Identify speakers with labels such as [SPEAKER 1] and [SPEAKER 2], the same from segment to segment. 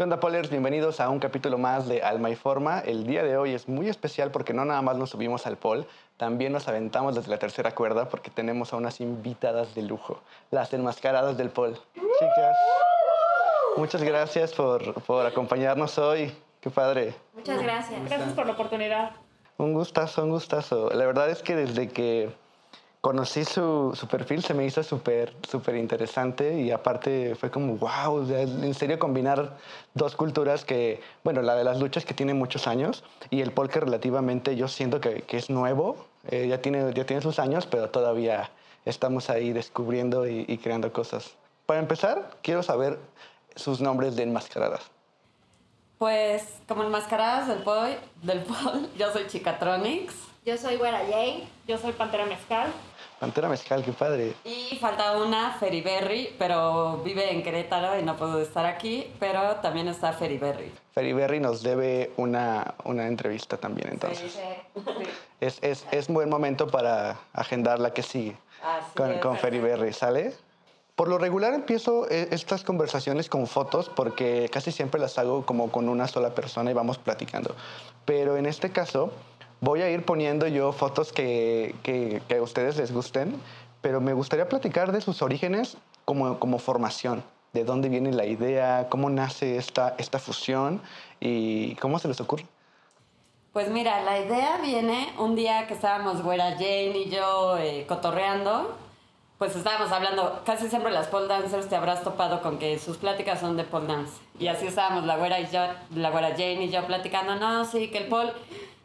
[SPEAKER 1] ¿Qué onda, Polers? Bienvenidos a un capítulo más de Alma y Forma. El día de hoy es muy especial porque no nada más nos subimos al pol, también nos aventamos desde la tercera cuerda porque tenemos a unas invitadas de lujo, las enmascaradas del pol. Chicas, muchas gracias por, por acompañarnos hoy. Qué padre.
[SPEAKER 2] Muchas gracias.
[SPEAKER 3] Gracias por la oportunidad.
[SPEAKER 1] Un gustazo, un gustazo. La verdad es que desde que conocí su, su perfil se me hizo súper, súper interesante y aparte fue como, wow, en serio combinar dos culturas que, bueno, la de las luchas que tiene muchos años y el pol que relativamente yo siento que, que es nuevo, eh, ya, tiene, ya tiene sus años, pero todavía estamos ahí descubriendo y, y creando cosas. Para empezar, quiero saber sus nombres de enmascaradas.
[SPEAKER 4] Pues como enmascaradas del pol, del pol yo soy Chicatronics.
[SPEAKER 2] Yo soy Güera Jane.
[SPEAKER 3] Yo soy Pantera Mezcal.
[SPEAKER 1] Pantera Mezcal, qué padre.
[SPEAKER 4] Y falta una, Feriberry, pero vive en Querétaro y no puedo estar aquí, pero también está Feriberry.
[SPEAKER 1] Feriberry nos debe una, una entrevista también, entonces.
[SPEAKER 4] Sí.
[SPEAKER 1] Es, es, es buen momento para agendar la que sigue
[SPEAKER 4] Así
[SPEAKER 1] con, con. Feriberry, ¿sale? Por lo regular empiezo eh, estas conversaciones con fotos porque casi siempre las hago como con una sola persona y vamos platicando. Pero en este caso voy a ir poniendo yo fotos que, que- a ustedes les gusten, pero me gustaría platicar de sus orígenes como, como formación, de dónde viene la idea, cómo nace esta, esta fusión y cómo se les ocurre.
[SPEAKER 4] Pues mira, la idea viene un día que estábamos Güera Jane y yo eh, cotorreando, pues estábamos hablando, casi siempre las pole dancers te habrás topado con que sus pláticas son de pole dance. Y así estábamos la Güera, y yo, la güera Jane y yo platicando, no, sí, que el pole...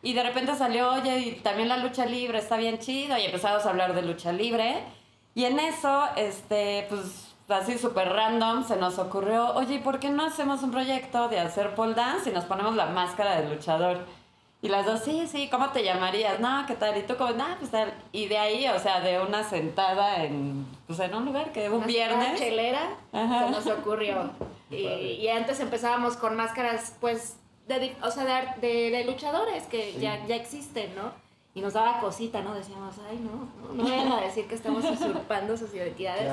[SPEAKER 4] Y de repente salió, oye, y también la lucha libre está bien chido, y empezamos a hablar de lucha libre. Y en eso, este, pues así súper random, se nos ocurrió, oye, ¿y por qué no hacemos un proyecto de hacer pole dance y nos ponemos la máscara del luchador? Y las dos, sí, sí, ¿cómo te llamarías? No, ¿qué tal? Y tú como, nah, pues tal. Y de ahí, o sea, de una sentada en, pues en un lugar que un
[SPEAKER 2] Una
[SPEAKER 4] viernes.
[SPEAKER 2] chelera
[SPEAKER 4] Ajá.
[SPEAKER 2] se nos ocurrió. Y, y antes empezábamos con máscaras, pues, de, o sea, de, de- de luchadores que ya, ya existen, ¿no? Y nos daba cosita, ¿no? Decíamos, ay, no, no, no vayan a decir que estamos usurpando sus identidades.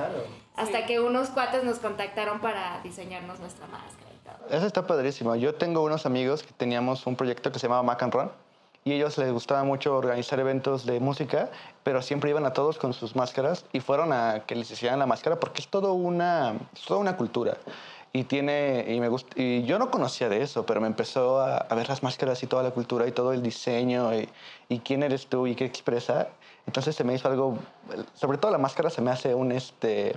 [SPEAKER 2] Hasta que unos cuates nos contactaron para diseñarnos nuestra máscara y todo.
[SPEAKER 1] Eso está padrísimo. Yo tengo unos amigos que teníamos un proyecto que se llamaba Mac and Run y ellos les gustaba mucho organizar eventos de música, pero siempre iban a todos con sus máscaras y fueron a que les hicieran la máscara porque es todo una, es toda una cultura. Y tiene, y me gusta, y yo no conocía de eso, pero me empezó a, a ver las máscaras y toda la cultura y todo el diseño y, y quién eres tú y qué expresa. Entonces se me hizo algo, sobre todo la máscara se me hace un, este,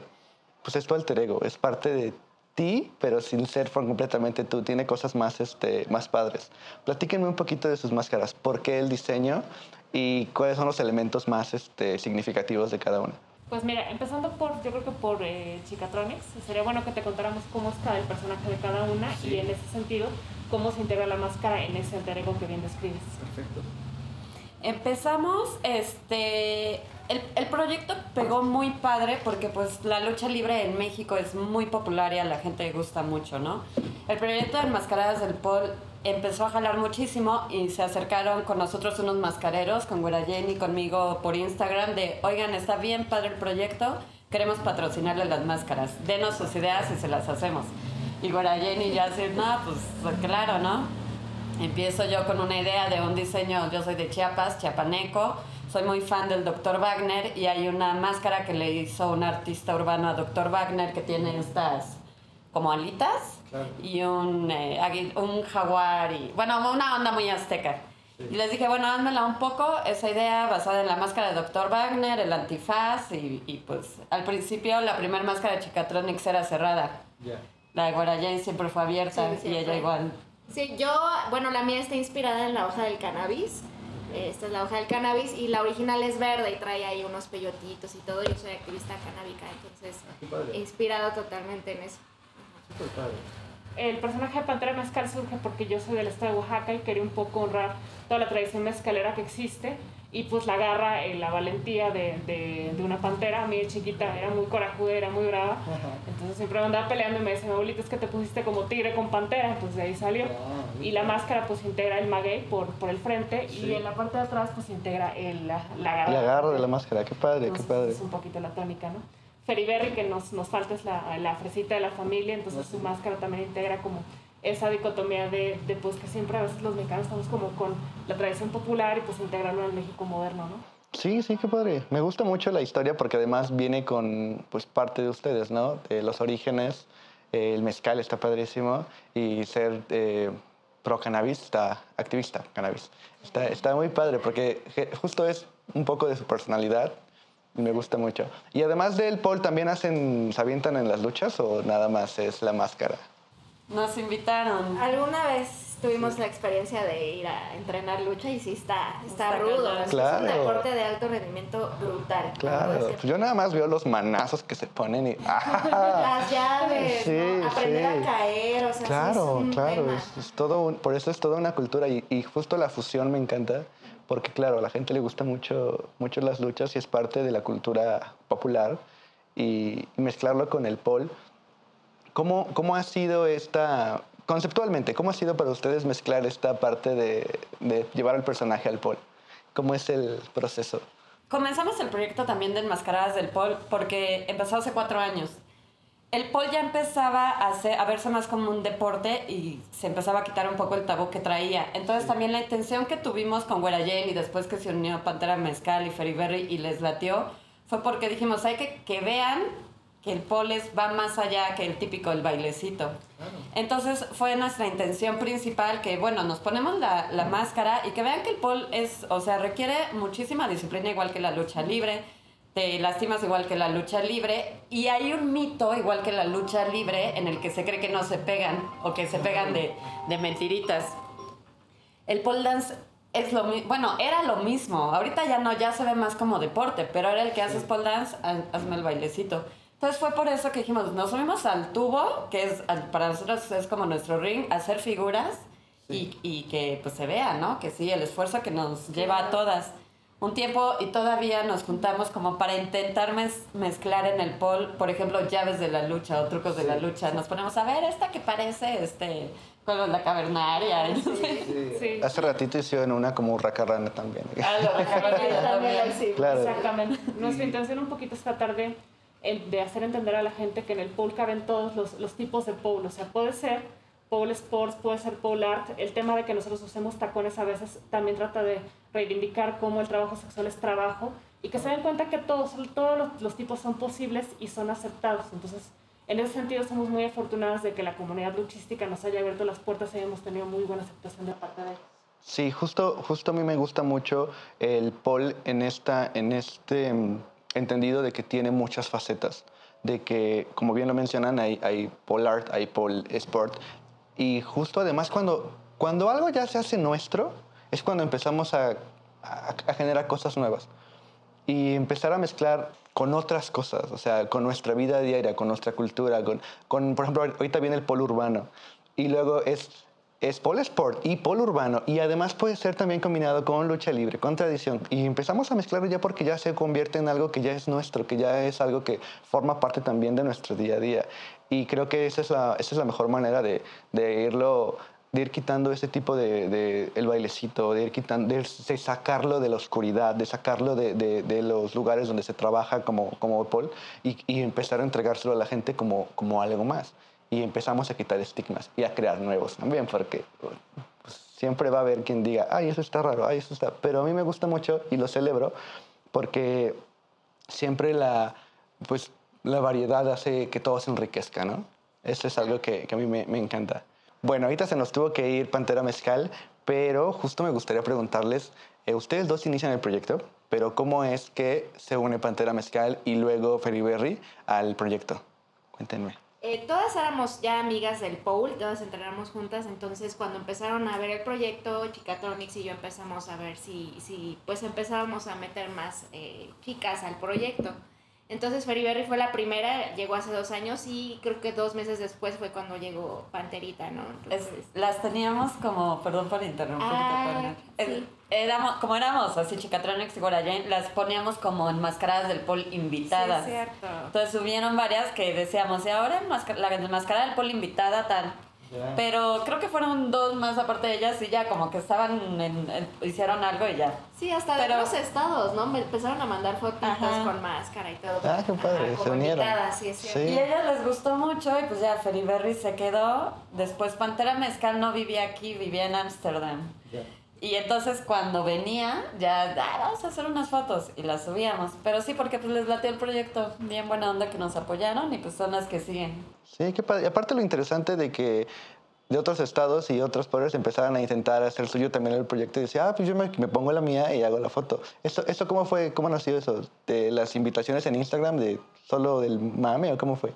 [SPEAKER 1] pues es tu alter ego, es parte de ti, pero sin ser completamente tú. Tiene cosas más, este, más padres. Platíquenme un poquito de sus máscaras. ¿Por qué el diseño? Y cuáles son los elementos más este, significativos de cada una.
[SPEAKER 3] Pues mira, empezando por, yo creo que por eh, Chicatronics, sería bueno que te contáramos cómo es cada el personaje de cada una y en ese sentido, cómo se integra la máscara en ese alter ego que bien describes.
[SPEAKER 1] Perfecto.
[SPEAKER 4] Empezamos, este, el, el proyecto pegó muy padre porque pues la lucha libre en México es muy popular y a la gente le gusta mucho, ¿no? El proyecto de Enmascaradas del Pol empezó a jalar muchísimo y se acercaron con nosotros unos mascareros, con Jane y conmigo por Instagram de, oigan, está bien padre el proyecto, queremos patrocinarle las máscaras, denos sus ideas y se las hacemos. Y Jane y yo así, no, pues claro, ¿no? Empiezo yo con una idea de un diseño, yo soy de Chiapas, chiapaneco, soy muy fan del Dr. Wagner y hay una máscara que le hizo un artista urbano a Dr. Wagner que tiene estas como alitas y un, eh, un jaguar y bueno, una onda muy azteca. Y les dije, bueno, házmela un poco, esa idea basada en la máscara de Dr. Wagner, el antifaz y, y pues al principio la primera máscara de Chicatronics era cerrada. La de Guara Jane siempre fue abierta
[SPEAKER 2] Sí,
[SPEAKER 4] y ella igual.
[SPEAKER 2] Sí, yo, bueno, la mía está inspirada en la hoja del cannabis. Esta es la hoja del cannabis y la original es verde y trae ahí unos peyotitos y todo. Yo soy activista canábica, entonces inspirado totalmente en eso.
[SPEAKER 3] El personaje de Pantera Mezcal surge porque yo soy del estado de Oaxaca y quería un poco honrar toda la tradición mezcalera que existe y pues la garra, eh, la valentía de, de, de una pantera. A mí de chiquita era muy corajuda, era muy brava. Entonces siempre me andaba peleando y me decía, mi abuelita, es que te pusiste como tigre con pantera. Pues de ahí salió. Y la máscara pues integra el maguey por, por el frente y en la parte de atrás pues integra el, la, la garra.
[SPEAKER 1] La garra de la máscara, qué padre, qué padre.
[SPEAKER 3] Es un poquito la tónica, ¿no? Feriberry, que nos, nos falta es la, la fresita de la familia, entonces su máscara también integra como esa dicotomía de, de, pues que siempre a veces los mexicanos estamos como con la tradición popular y pues integrarlo al México moderno, ¿no?
[SPEAKER 1] Sí, sí, qué padre. Me gusta mucho la historia porque además viene con pues parte de ustedes, ¿no? De los orígenes, el mezcal está padrísimo y ser eh, pro cannabis, está activista cannabis. Está, está muy padre porque justo es un poco de su personalidad me gusta mucho. Y además del Paul, ¿también hacen, se avientan en las luchas o nada más es la máscara?
[SPEAKER 4] Nos invitaron.
[SPEAKER 2] Alguna vez tuvimos la experiencia de ir a entrenar lucha y sí está, está, rudo.
[SPEAKER 1] Claro.
[SPEAKER 2] Es un deporte de alto rendimiento brutal.
[SPEAKER 1] Claro. Pues yo nada más veo los manazos que se ponen y...
[SPEAKER 2] Las llaves, sí, aprender a caer, o sea,
[SPEAKER 1] Claro, claro. Es, todo por eso es toda una cultura y, y justo la fusión me encanta porque claro, a la gente le gusta mucho, mucho las luchas y es parte de la cultura popular y mezclarlo con el pol ¿Cómo, ¿Cómo ha sido esta, conceptualmente, cómo ha sido para ustedes mezclar esta parte de, de llevar al personaje al Paul? ¿Cómo es el proceso?
[SPEAKER 4] Comenzamos el proyecto también de Enmascaradas del Paul porque empezó hace cuatro años. El Paul ya empezaba a, hacer, a verse más como un deporte y se empezaba a quitar un poco el tabú que traía. Entonces también la intención que tuvimos con Güera y después que se unió Pantera Mezcal y Ferry Berry y les latió, fue porque dijimos, hay que que vean que el poles va más allá que el típico el bailecito. Entonces fue nuestra intención principal que, bueno, nos ponemos la, la, máscara y que vean que el pol es, o sea, requiere muchísima disciplina igual que la lucha libre, te lastimas igual que la lucha libre y hay un mito igual que la lucha libre en el que se cree que no se pegan o que se pegan de, de mentiritas. El pole dance es lo mismo, bueno, era lo mismo, ahorita ya no, ya se ve más como deporte, pero era el que haces pole dance, hazme el bailecito. Entonces fue por eso que dijimos, nos subimos al tubo, que es para nosotros es como nuestro ring, hacer figuras y, y, que pues se vea, ¿no? Que sí, el esfuerzo que nos lleva a todas. Un tiempo y todavía nos juntamos como para intentar mezclar en el pol, por ejemplo, llaves de la lucha o trucos de la lucha. Nos ponemos a ver esta que parece este con la cavernaria.
[SPEAKER 1] Sí, sí. Hace ratito hicieron una como racarrana también.
[SPEAKER 3] Ah, la racarrana también. Sí, claro. Exactamente. Nuestra intención un poquito esta tarde de hacer entender a la gente que en el pool caben todos los, los tipos de pool. O sea, puede ser pole sports, puede ser pole art. El tema de que nosotros usemos tacones a veces también trata de reivindicar cómo el trabajo sexual es trabajo y que se den cuenta que todos, todos los, los tipos son posibles y son aceptados. Entonces, en ese sentido, somos muy afortunadas de que la comunidad luchística nos haya abierto las puertas y hemos tenido muy buena aceptación de parte de ellos.
[SPEAKER 1] Sí, justo, justo a mí me gusta mucho el pole en, esta, en este entendido de que tiene muchas facetas, de que, como bien lo mencionan, hay, hay pole art, hay pole sport, y justo además cuando, cuando algo ya se hace nuestro, es cuando empezamos a, a, generar cosas nuevas y empezar a mezclar con otras cosas, o sea, con nuestra vida diaria, con nuestra cultura, con, con por ejemplo, ahorita viene el polo urbano y luego es es pole sport y polo urbano y además puede ser también combinado con lucha libre, con tradición y empezamos a mezclarlo ya porque ya se convierte en algo que ya es nuestro, que ya es algo que forma parte también de nuestro día a día y creo que esa es la, esa es la mejor manera de, de irlo de ir quitando ese tipo de, de, el bailecito, de ir quitando, de, sacarlo de la oscuridad, de sacarlo de, de, los lugares donde se trabaja como, como Paul y, y, empezar a entregárselo a la gente como, como algo más. Y empezamos a quitar estigmas y a crear nuevos también, porque pues, siempre va a haber quien diga, ay, eso está raro, ay, eso está... Pero a mí me gusta mucho y lo celebro porque siempre la, pues, la variedad hace que todo se enriquezca, ¿no? Eso es algo que, a mí me, encanta. Bueno, ahorita se nos tuvo que ir Pantera Mezcal, pero justo me gustaría preguntarles, eh, ustedes dos inician el proyecto, pero ¿cómo es que se une Pantera Mezcal y luego Ferry al proyecto? Cuéntenme.
[SPEAKER 2] Eh, todas éramos ya amigas del Paul, todas entrenamos juntas, entonces cuando empezaron a ver el proyecto, Chicatronics y yo empezamos a ver si, si pues empezábamos a meter más eh, chicas al proyecto. Entonces Ferry fue la primera, llegó hace dos años y creo que dos meses después fue cuando llegó Panterita, ¿no?
[SPEAKER 4] las teníamos como, perdón por interrumpirte,
[SPEAKER 2] ah, sí.
[SPEAKER 4] éramos, como éramos así Chicatronics y Gorayen, las poníamos como enmascaradas del pol invitadas.
[SPEAKER 2] Sí, cierto.
[SPEAKER 4] Entonces subieron varias que decíamos, y ahora la enmascarada del pol invitada tal. Pero creo que fueron dos más aparte de ellas y ya como que estaban en, en- hicieron algo y ya.
[SPEAKER 2] Sí, hasta de
[SPEAKER 4] Pero-
[SPEAKER 2] otros estados, ¿no? Me empezaron a mandar fotitos
[SPEAKER 4] Ajá.
[SPEAKER 2] con máscara y todo.
[SPEAKER 1] Ah, qué padre,
[SPEAKER 2] Ajá,
[SPEAKER 1] se unieron.
[SPEAKER 2] Sí.
[SPEAKER 4] Y a ellas les gustó mucho y pues ya Feriberry se quedó. Después Pantera Mezcal no vivía aquí, vivía en Ámsterdam. Y entonces cuando venía, ya "Ah, vamos a hacer unas fotos y las subíamos. Pero sí, porque pues les latió el proyecto. Bien buena onda que nos apoyaron y pues son las que siguen.
[SPEAKER 1] Sí, qué padre. Y aparte lo interesante de que de otros estados y otros poderes empezaran a intentar hacer suyo también el proyecto y decía, ah, pues yo me, me pongo la mía y hago la foto. ¿Esto, ¿Esto cómo fue? ¿Cómo nació eso? ¿De las invitaciones en Instagram de solo del mame o cómo fue?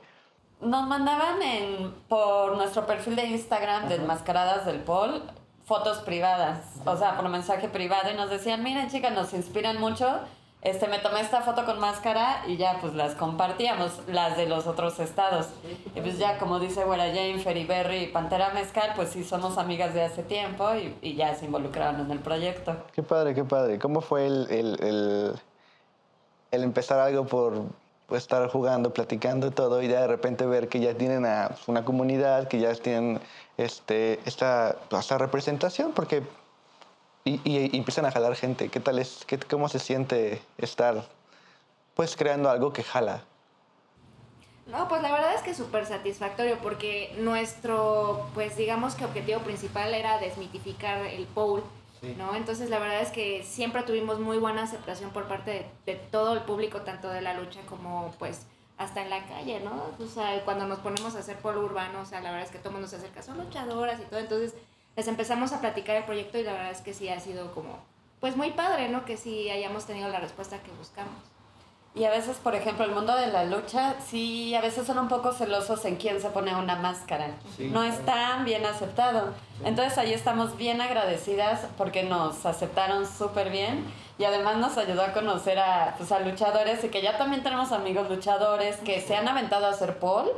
[SPEAKER 4] Nos mandaban en, por nuestro perfil de Instagram de Enmascaradas del Pol fotos privadas, o sea, por mensaje privado y nos decían, miren chicas, nos inspiran mucho, este, me tomé esta foto con máscara y ya pues las compartíamos, las de los otros estados. Y pues ya como dice Güera Jane, Ferryberry y Pantera Mezcal, pues sí somos amigas de hace tiempo y, y ya se involucraron en el proyecto.
[SPEAKER 1] Qué padre, qué padre. ¿Cómo fue el, el, el, el empezar algo por pues, estar jugando, platicando todo, y ya de repente ver que ya tienen a una comunidad, que ya tienen este, esta, esta representación? Porque. Y, y- y empiezan a jalar gente. ¿Qué tal es? Qué, ¿Cómo se siente estar pues creando algo que jala?
[SPEAKER 2] No, pues la verdad es que es súper satisfactorio porque nuestro, pues digamos que objetivo principal era desmitificar el pole, ¿no? Entonces la verdad es que siempre tuvimos muy buena aceptación por parte de, de todo el público, tanto de la lucha como pues hasta en la calle, ¿no? O sea, cuando nos ponemos a hacer pole urbano, o sea, la verdad es que todo el mundo se acerca, son luchadoras y todo, entonces les empezamos a platicar el proyecto y la verdad es que sí ha sido como, pues muy padre, ¿no? Que sí hayamos tenido la respuesta que buscamos.
[SPEAKER 4] Y a veces, por ejemplo, el mundo de la lucha, sí, a veces son un poco celosos en quién se pone una máscara. no es tan bien aceptado. Entonces ahí estamos bien agradecidas porque nos aceptaron súper bien y además nos ayudó a conocer a, pues, a luchadores y que ya también tenemos amigos luchadores que se han aventado a hacer pole,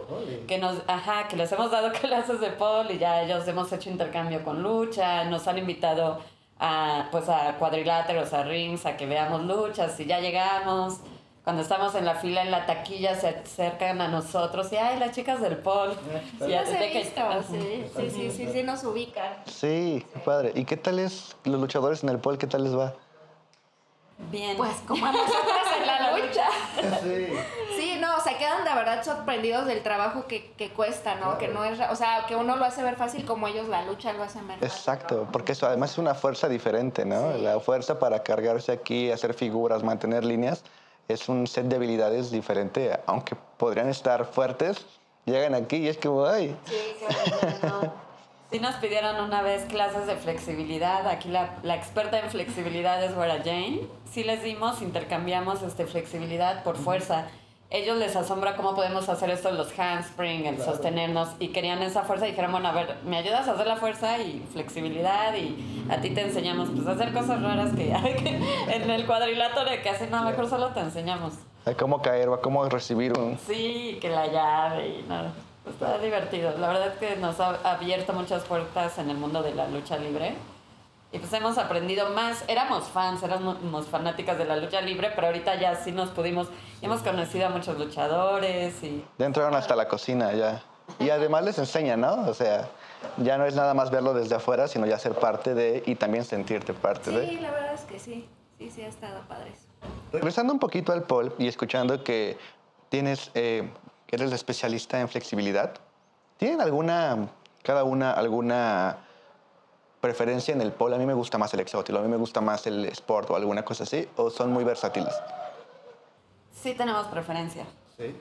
[SPEAKER 4] que nos, ajá, que les hemos dado clases de pole y ya ellos hemos hecho intercambio con lucha, nos han invitado a, pues a cuadriláteros, a rings, a que veamos luchas y ya llegamos. Cuando estamos en la fila en la taquilla se acercan a nosotros y ay las chicas del pol.
[SPEAKER 2] Sí,
[SPEAKER 4] Y a-
[SPEAKER 2] los he
[SPEAKER 4] de que-
[SPEAKER 2] visto, sí, sí, sí, sí, sí, nos ubican.
[SPEAKER 1] Sí, qué padre. ¿Y qué tal es los luchadores en el pol? ¿Qué tal les va?
[SPEAKER 4] Bien.
[SPEAKER 2] Pues como a nosotras en la lucha. Sí, no, se quedan de verdad sorprendidos del trabajo que, que cuesta, ¿no? Que no es, ra- o sea, que uno lo hace ver fácil como ellos la lucha lo hacen ver fácil.
[SPEAKER 1] Exacto, porque eso además es una fuerza diferente, ¿no? La fuerza para cargarse aquí, hacer figuras, mantener líneas, es un set de habilidades diferente, aunque podrían estar fuertes, llegan aquí y es como, ay,
[SPEAKER 2] Sí, claro, no.
[SPEAKER 4] Sí nos pidieron una vez clases de flexibilidad. Aquí la, la experta en flexibilidad es Wera Jane. Sí les dimos, intercambiamos este, flexibilidad por fuerza. Ellos les asombra cómo podemos hacer esto, los handspring, el sostenernos, y querían esa fuerza y dijeron, bueno, a ver, me ayudas a hacer la fuerza y flexibilidad y a ti te enseñamos pues a hacer cosas raras que, que en el cuadrilátero que hacen, no, mejor solo te enseñamos.
[SPEAKER 1] a cómo caer a cómo recibir un...
[SPEAKER 4] Sí, que la llave y nada. Está divertido. La verdad es que nos ha abierto muchas puertas en el mundo de la lucha libre. Y pues hemos aprendido más. Éramos fans, éramos fanáticas de la lucha libre, pero ahorita ya sí nos pudimos. Hemos conocido a muchos luchadores y.
[SPEAKER 1] Ya entraron hasta la cocina, ya. Y además les enseñan, ¿no? O sea, ya no es nada más verlo desde afuera, sino ya ser parte de y también sentirte parte de...
[SPEAKER 2] Sí, la verdad es que sí. Sí, sí, ha estado padre eso.
[SPEAKER 1] Regresando un poquito al pole y escuchando que tienes, eh, que eres la especialista en flexibilidad, ¿tienen alguna, cada una, alguna preferencia en el pole? A mí me gusta más el exótico, a mí me gusta más el sport o alguna cosa así, o son muy versátiles.
[SPEAKER 4] Sí tenemos preferencia. Sí.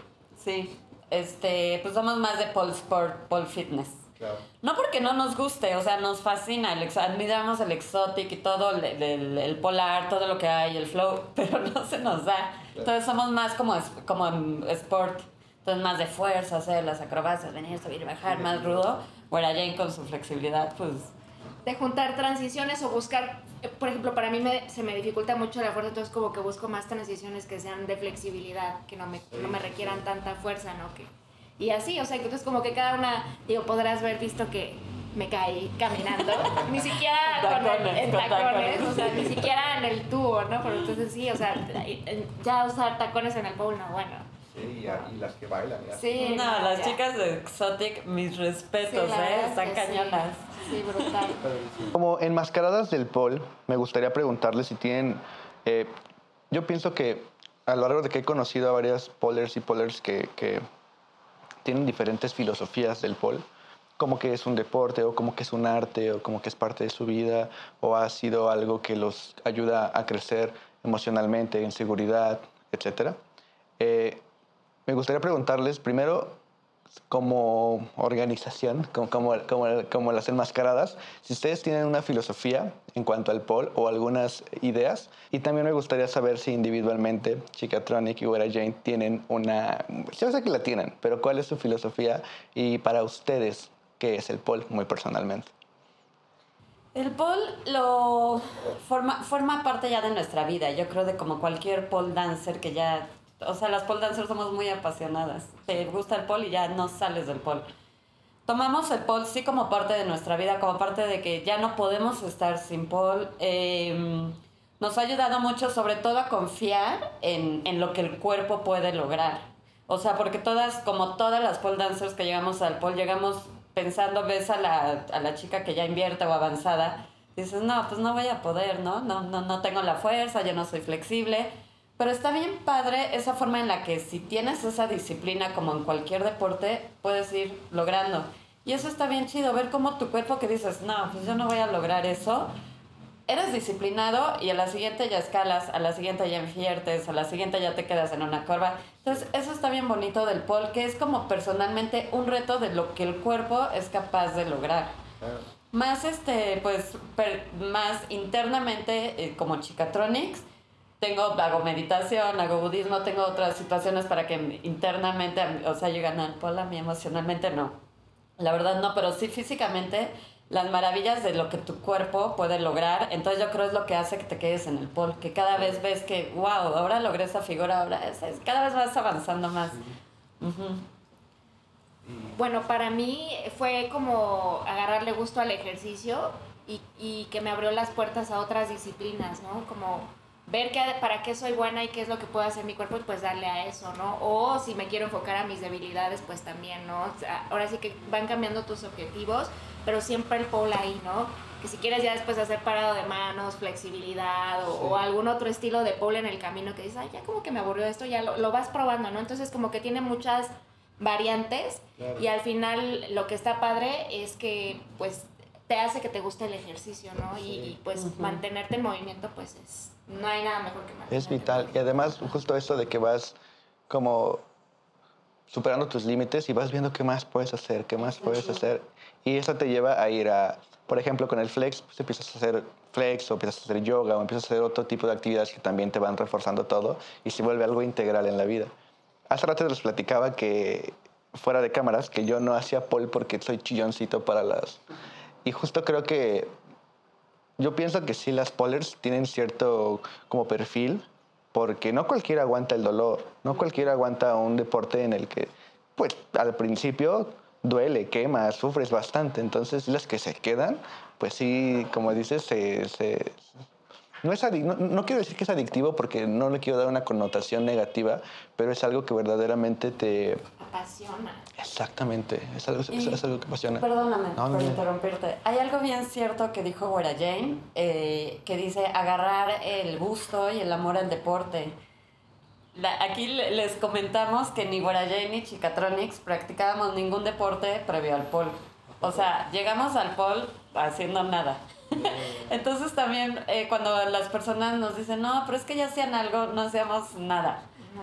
[SPEAKER 4] Sí. Este, pues somos más de pole sport, pole fitness. No porque no nos guste, o sea, nos fascina, el ex- admiramos el exotic y todo, el, el- el polar, todo lo que hay, el flow, pero no se nos da. Entonces somos más como, como en sport, entonces más de fuerza, hacer las acrobacias, venir, subir, bajar, más rudo. Bueno, Jane con su flexibilidad, pues
[SPEAKER 2] De juntar transiciones o buscar, por ejemplo, para mí me- se me dificulta mucho la fuerza, entonces como que busco más transiciones que sean de flexibilidad, que no me, no me requieran tanta fuerza, ¿no? Que, y así, o sea, que entonces como que cada una, digo, podrás ver visto que me caí caminando, ni siquiera con el-
[SPEAKER 4] Tacones,
[SPEAKER 2] en
[SPEAKER 4] con
[SPEAKER 2] tacones,
[SPEAKER 4] tacones.
[SPEAKER 2] o sea, ni siquiera en el tubo, ¿no? Pero entonces sí, o sea, ya usar tacones en el bowl, no, bueno.
[SPEAKER 1] Sí, y, las que bailan.
[SPEAKER 4] Sí, no, las chicas de Exotic, mis respetos, ¿eh? Están cañonas.
[SPEAKER 2] Sí. brutal.
[SPEAKER 1] Como enmascaradas del pol, me gustaría preguntarles si tienen... Eh, yo pienso que a lo largo de que he conocido a varias polers y polers que, que tienen diferentes filosofías del pol, como que es un deporte o como que es un arte o como que es parte de su vida o ha sido algo que los ayuda a crecer emocionalmente, en seguridad, etc. Eh, me gustaría preguntarles primero, como organización, como, como, como, las enmascaradas, si ustedes tienen una filosofía en cuanto al pol o algunas ideas. Y también me gustaría saber si individualmente Chicatronic y Wera Jane tienen una... Yo sé que la tienen, pero ¿cuál es su filosofía? Y para ustedes, ¿qué es el pol muy personalmente?
[SPEAKER 4] El pol lo forma, forma parte ya de nuestra vida. Yo creo de como cualquier pole dancer que ya o sea, las pole dancers somos muy apasionadas. Te gusta el pole y ya no sales del pole. Tomamos el pole sí como parte de nuestra vida, como parte de que ya no podemos estar sin pole. Em, nos ha ayudado mucho, sobre todo, a confiar en, en, lo que el cuerpo puede lograr. O sea, porque todas, como todas las pole dancers que llegamos al pole, llegamos pensando, ves a la, a la chica que ya invierte o avanzada, dices, no, pues no voy a poder, ¿no? No, no, no tengo la fuerza, yo no soy flexible pero está bien padre esa forma en la que si tienes esa disciplina como en cualquier deporte, puedes ir logrando. Y eso está bien chido, ver cómo tu cuerpo que dices, no, pues yo no voy a lograr eso. Eres disciplinado y a la siguiente ya escalas, a la siguiente ya inviertes, a la siguiente ya te quedas en una curva. Entonces, eso está bien bonito del pole, que es como personalmente un reto de lo que el cuerpo es capaz de lograr. Más, este, pues, más internamente, eh, como Chicatronics, tengo, hago meditación, hago budismo, tengo otras situaciones para que internamente, o sea, llegan al polo, a mí emocionalmente no. La verdad no, pero sí físicamente las maravillas de lo que tu cuerpo puede lograr. Entonces yo creo es lo que hace que te quedes en el pol, que cada vez ves que, wow, ahora logré esa figura, ahora es, cada vez vas avanzando más.
[SPEAKER 2] Bueno, para mí fue como agarrarle gusto al ejercicio y, y que me abrió las puertas a otras disciplinas, ¿no? Como ver que, para qué soy buena y qué es lo que puede hacer mi cuerpo, pues darle a eso, ¿no? O si me quiero enfocar a mis debilidades, pues también, ¿no? ahora sí que van cambiando tus objetivos, pero siempre el pole ahí, ¿no? Que si quieres ya después hacer parado de manos, flexibilidad o, algún otro estilo de pole en el camino que dices, ay, ya como que me aburrió esto, ya lo, vas probando, ¿no? Entonces como que tiene muchas variantes y al final lo que está padre es que pues te hace que te guste el ejercicio, ¿no? Y, pues mantenerte en movimiento pues es no hay nada mejor que mantener.
[SPEAKER 1] Es vital. Y además, justo eso de que vas como superando tus límites y vas viendo qué más puedes hacer, qué más puedes hacer. Y eso te lleva a ir a, por ejemplo, con el flex, pues empiezas a hacer flex o empiezas a hacer yoga o empiezas a hacer otro tipo de actividades que también te van reforzando todo y se vuelve algo integral en la vida. Hace rato les platicaba que fuera de cámaras, que yo no hacía pole porque soy chilloncito para las... Y justo creo que yo pienso que sí, las polers tienen cierto como perfil, porque no cualquiera aguanta el dolor, no cualquiera aguanta un deporte en el que, pues, al principio duele, quema, sufres bastante. Entonces, las que se quedan, pues sí, como dices, se, no, es no, quiero decir que es adictivo porque no le quiero dar una connotación negativa, pero es algo que verdaderamente te...
[SPEAKER 2] Apasiona.
[SPEAKER 1] Exactamente, es algo, es, algo que apasiona.
[SPEAKER 4] Perdóname por interrumpirte. Hay algo bien cierto que dijo Wera Jane, eh, que dice agarrar el gusto y el amor al deporte. aquí les comentamos que ni Wera Jane ni Chicatronics practicábamos ningún deporte previo al pol. O sea, llegamos al pol haciendo nada. Entonces también eh, cuando las personas nos dicen, no, pero es que ya hacían algo, no hacíamos nada.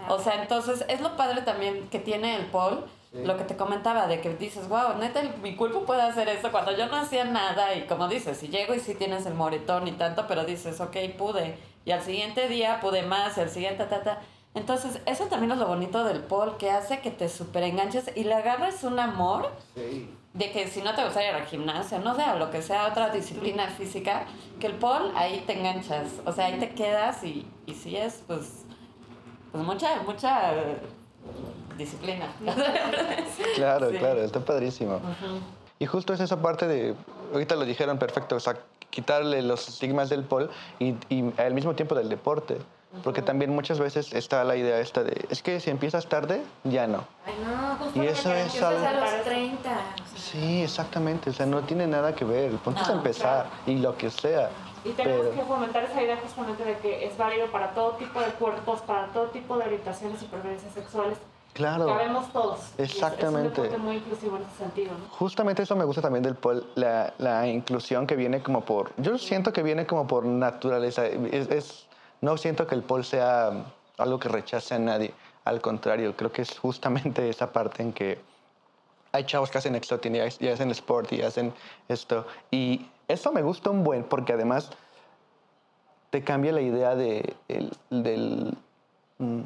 [SPEAKER 4] O sea, entonces es lo padre también que tiene el Paul, lo que te comentaba, de que dices, wow, neta, mi cuerpo puede hacer eso cuando yo no hacía nada y como dices, si llego y si tienes el moretón y tanto, pero dices, ok, pude. Y al siguiente día pude más, y al siguiente, tata. Entonces, eso también es lo bonito del Paul, que hace que te super enganches y le agarres un amor. Sí de que si no te gusta ir a la gimnasia, no sé, o lo que sea, otra disciplina física, que el pol ahí te enganchas, o sea, ahí te quedas y, y sí es, pues, pues mucha, mucha disciplina.
[SPEAKER 1] claro, claro, está padrísimo. Y justo es esa parte de, ahorita lo dijeron perfecto, o sea, quitarle los estigmas del pol y, y al mismo tiempo del deporte. Porque también muchas veces está la idea esta de, es que si empiezas tarde, ya no.
[SPEAKER 2] Ay, no, justo
[SPEAKER 1] Y eso es
[SPEAKER 2] empiezas
[SPEAKER 1] algo-
[SPEAKER 2] a los 30. o sea.
[SPEAKER 1] Sí, exactamente, o sea, no tiene nada que ver, el punto es
[SPEAKER 4] No,
[SPEAKER 1] empezar y lo que sea.
[SPEAKER 3] Y tenemos
[SPEAKER 1] Pero-
[SPEAKER 3] que fomentar esa idea justamente de que es válido para todo tipo de cuerpos, para todo tipo de orientaciones y preferencias sexuales.
[SPEAKER 1] Claro.
[SPEAKER 3] Cabemos todos. Y es-
[SPEAKER 1] Exactamente.
[SPEAKER 3] Es, un muy inclusivo en ese sentido, ¿no?
[SPEAKER 1] Justamente eso me gusta también del pole, la, la inclusión que viene como por, yo siento que viene como por naturaleza, es, es- no siento que el pole sea algo que rechace a nadie, al contrario, creo que es justamente esa parte en que hay chavos que hacen exotin y, y hacen sport y hacen esto, y eso me gusta un buen, porque además te cambia la idea de, el- del... mm,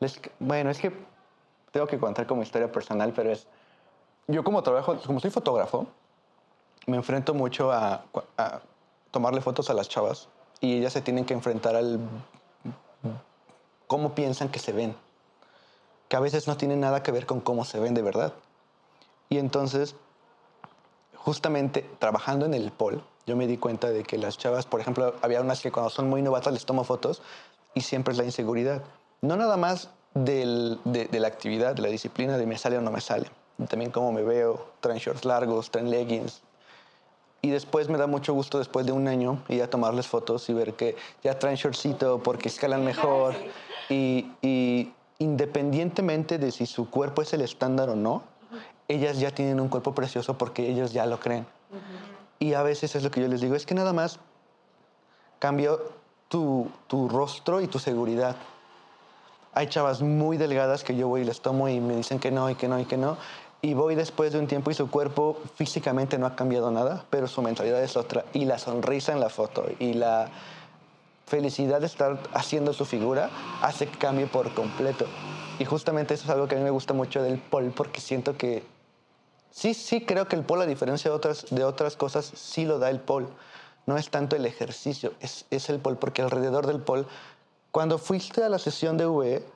[SPEAKER 1] les- bueno, es que tengo que contar como historia personal, pero es... Yo como trabajo, como soy fotógrafo, me enfrento mucho a, a tomarle fotos a las chavas y ellas se tienen que enfrentar al cómo piensan que se ven, que a veces no tiene nada que ver con cómo se ven de verdad. Y entonces, justamente trabajando en el pol, yo me di cuenta de que las chavas, por ejemplo, había unas que cuando son muy novatas les tomo fotos y siempre es la inseguridad. No nada más del- de, de la actividad, de la disciplina, de me sale o no me sale. También cómo me veo, traen shorts largos, traen leggings. Y después me da mucho gusto, después de un año, ir a tomarles fotos y ver que ya traen shortcito porque escalan mejor. Y, y independientemente de si su cuerpo es el estándar o no, ellas ya tienen un cuerpo precioso porque ellos ya lo creen. Y a veces es lo que yo les digo, es que nada más cambió tu, tu rostro y tu seguridad. Hay chavas muy delgadas que yo voy y les tomo y me dicen que no y que no y que no. Y voy después de un tiempo y su cuerpo físicamente no ha cambiado nada, pero su mentalidad es otra. Y la sonrisa en la foto y la felicidad de estar haciendo su figura hace que cambie por completo. Y justamente eso es algo que a mí me gusta mucho del pole porque siento que sí, sí creo que el pole, a diferencia de otras, de otras cosas, sí lo da el pole. No es tanto el ejercicio, es, es el pole, porque alrededor del pole, cuando fuiste a la sesión de VE,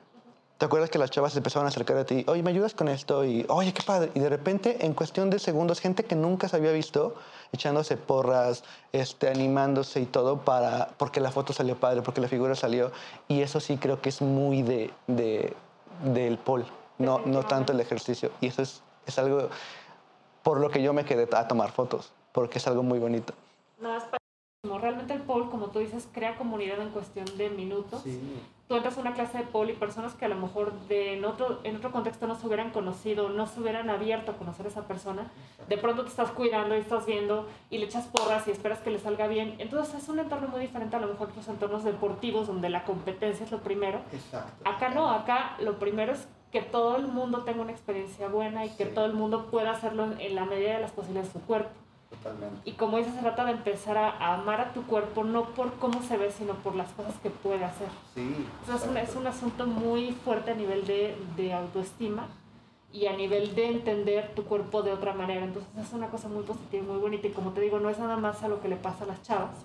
[SPEAKER 1] ¿te acuerdas que las chavas se empezaban a acercar a ti? Oye, ¿me ayudas con esto? Y, oye, qué padre. Y de repente, en cuestión de segundos, gente que nunca se había visto, echándose porras, este, animándose y todo, para, porque la foto salió padre, porque la figura salió. Y eso sí creo que es muy de, de, del pole, no, no tanto el ejercicio. Y eso es, es algo por lo que yo me quedé a tomar fotos, porque es algo muy bonito.
[SPEAKER 3] No, es. Realmente el pole, como tú dices, crea comunidad en cuestión de minutos. Tú entras a una clase de pole y personas que a lo mejor de, en, otro, en otro contexto no se hubieran conocido, no se hubieran abierto a conocer a esa persona, de pronto te estás cuidando y estás viendo y le echas porras y esperas que le salga bien. Entonces es un entorno muy diferente a lo mejor que los entornos deportivos donde la competencia es lo primero.
[SPEAKER 1] Exacto.
[SPEAKER 3] Acá no, acá lo primero es que todo el mundo tenga una experiencia buena y que
[SPEAKER 1] Sí.
[SPEAKER 3] todo el mundo pueda hacerlo en la medida de las posibilidades de su cuerpo.
[SPEAKER 1] Totalmente.
[SPEAKER 3] Y como dices, se trata de empezar a, a amar a tu cuerpo no por cómo se ve, sino por las cosas que puede hacer.
[SPEAKER 1] Sí.
[SPEAKER 3] O sea, es, un, es un asunto muy fuerte a nivel de, de autoestima y a nivel de entender tu cuerpo de otra manera. Entonces es una cosa muy positiva y muy bonita. Y como te digo, no es nada más a lo que le pasa a las chavas,